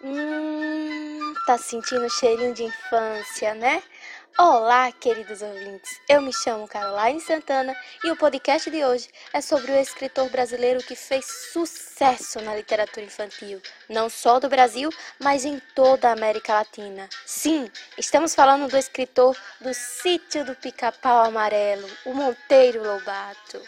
Hum, tá sentindo o cheirinho de infância, né? Olá, queridos ouvintes. Eu me chamo Caroline Santana e o podcast de hoje é sobre o escritor brasileiro que fez sucesso na literatura infantil, não só do Brasil, mas em toda a América Latina. Sim, estamos falando do escritor do Sítio do Pica-Pau Amarelo, o Monteiro Lobato.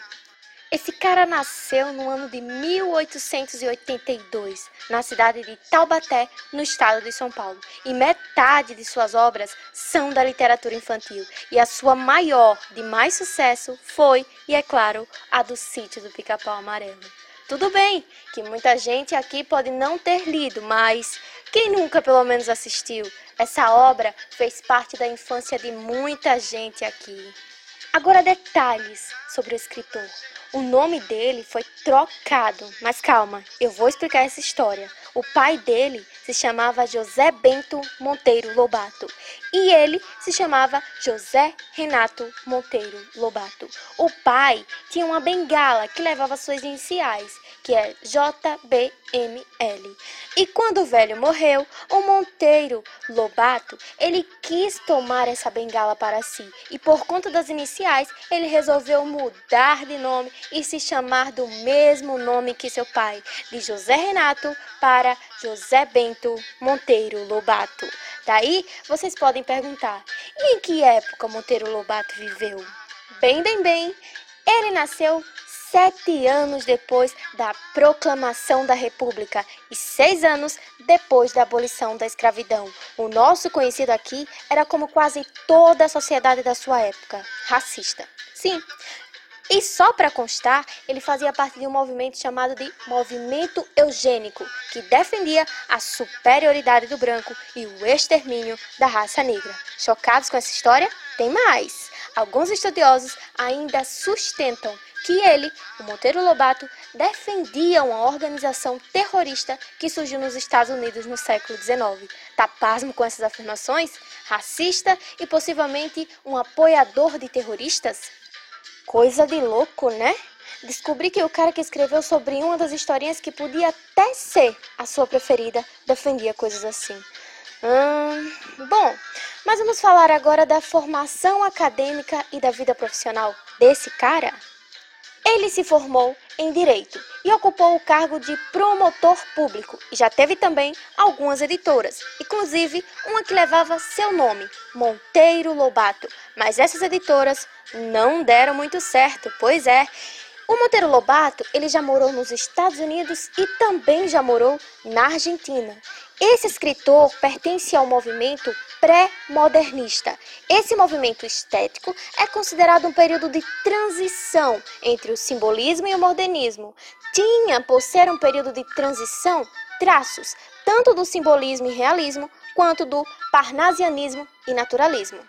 Esse cara nasceu no ano de 1882, na cidade de Taubaté, no estado de São Paulo, e metade de suas obras são da literatura infantil, e a sua maior, de mais sucesso, foi, e é claro, a do Sítio do Pica-Pau Amarelo. Tudo bem que muita gente aqui pode não ter lido, mas quem nunca pelo menos assistiu? Essa obra fez parte da infância de muita gente aqui. Agora detalhes sobre o escritor. O nome dele foi trocado, mas calma, eu vou explicar essa história. O pai dele se chamava José Bento Monteiro Lobato e ele se chamava José Renato Monteiro Lobato. O pai tinha uma bengala que levava suas iniciais, que é JBML. E quando o velho morreu, o Monteiro Lobato, ele quis tomar essa bengala para si e por conta das iniciais, ele resolveu mudar de nome e se chamar do mesmo nome que seu pai, de José Renato para José Bento Monteiro Lobato. Daí vocês podem perguntar: e em que época Monteiro Lobato viveu? Bem, bem, bem, ele nasceu sete anos depois da proclamação da República e seis anos depois da abolição da escravidão. O nosso conhecido aqui era como quase toda a sociedade da sua época, racista. Sim, e só para constar, ele fazia parte de um movimento chamado de Movimento Eugênico, que defendia a superioridade do branco e o extermínio da raça negra. Chocados com essa história? Tem mais! Alguns estudiosos ainda sustentam que ele, o Monteiro Lobato, defendia uma organização terrorista que surgiu nos Estados Unidos no século XIX. Tá pasmo com essas afirmações? Racista e possivelmente um apoiador de terroristas? Coisa de louco, né? Descobri que o cara que escreveu sobre uma das historinhas que podia até ser a sua preferida defendia coisas assim. Hum, bom, mas vamos falar agora da formação acadêmica e da vida profissional desse cara? Ele se formou em Direito e ocupou o cargo de promotor público e já teve também algumas editoras, inclusive uma que levava seu nome, Monteiro Lobato. Mas essas editoras não deram muito certo, pois é. O Monteiro Lobato, ele já morou nos Estados Unidos e também já morou na Argentina. Esse escritor pertence ao movimento pré-modernista. Esse movimento estético é considerado um período de transição entre o simbolismo e o modernismo. Tinha, por ser um período de transição, traços tanto do simbolismo e realismo quanto do parnasianismo e naturalismo.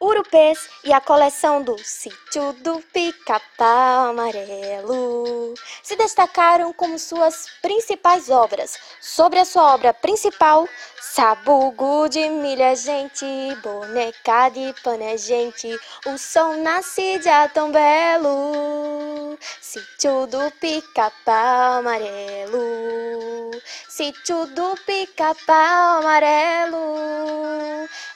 Urupês e a coleção do Sítio do Pica-Pau Amarelo se destacaram como suas principais obras. Sobre a sua obra principal, Sabugo de milha, gente, boneca de pano é gente, o sol nasce de tão belo. Sítio do Pica-Pau Amarelo, Sítio do Pica-Pau Amarelo.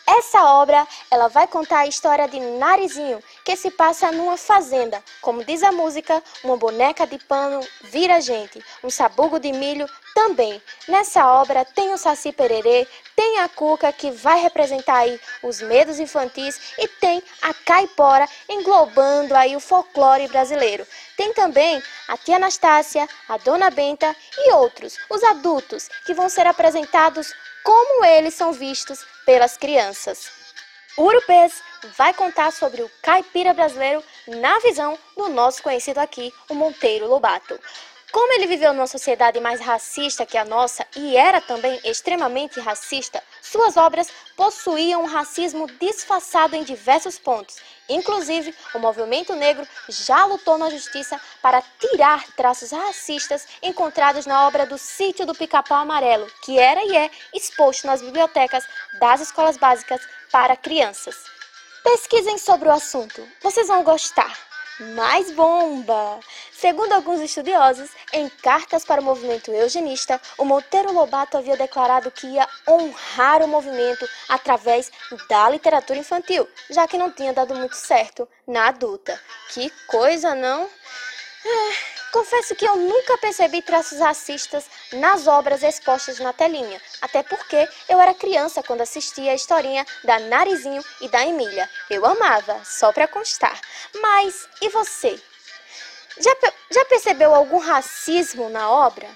Essa obra, ela vai contar a história de Narizinho, que se passa numa fazenda. Como diz a música, uma boneca de pano vira gente, um sabugo de milho também. Nessa obra tem o Saci Pererê, tem a Cuca que vai representar aí os medos infantis e tem a Caipora englobando aí o folclore brasileiro. Tem também a tia Anastácia, a dona Benta e outros, os adultos, que vão ser apresentados como eles são vistos pelas crianças. Urupês vai contar sobre o caipira brasileiro na visão do nosso conhecido aqui, o Monteiro Lobato. Como ele viveu numa sociedade mais racista que a nossa e era também extremamente racista, suas obras possuíam um racismo disfarçado em diversos pontos. Inclusive, o movimento negro já lutou na justiça para tirar traços racistas encontrados na obra do Sítio do Pica-Pau Amarelo, que era e é exposto nas bibliotecas das escolas básicas para crianças. Pesquisem sobre o assunto, vocês vão gostar. Mais bomba! Segundo alguns estudiosos, em cartas para o movimento eugenista, o Monteiro Lobato havia declarado que ia honrar o movimento através da literatura infantil, já que não tinha dado muito certo na adulta. Que coisa, não? É... Confesso que eu nunca percebi traços racistas nas obras expostas na telinha, até porque eu era criança quando assistia a historinha da Narizinho e da Emília. Eu amava, só para constar. Mas e você? Já, já percebeu algum racismo na obra?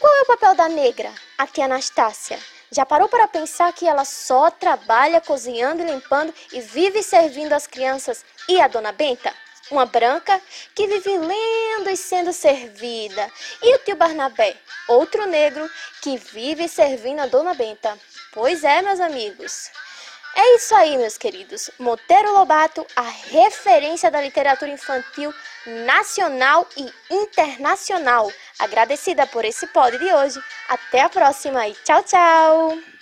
Qual é o papel da negra, a tia Anastácia? Já parou para pensar que ela só trabalha cozinhando e limpando e vive servindo as crianças e a dona Benta? Uma branca que vive lendo e sendo servida, e o tio Barnabé, outro negro que vive servindo a dona Benta. Pois é, meus amigos. É isso aí, meus queridos. Monteiro Lobato, a referência da literatura infantil nacional e internacional. Agradecida por esse pod de hoje. Até a próxima e tchau, tchau!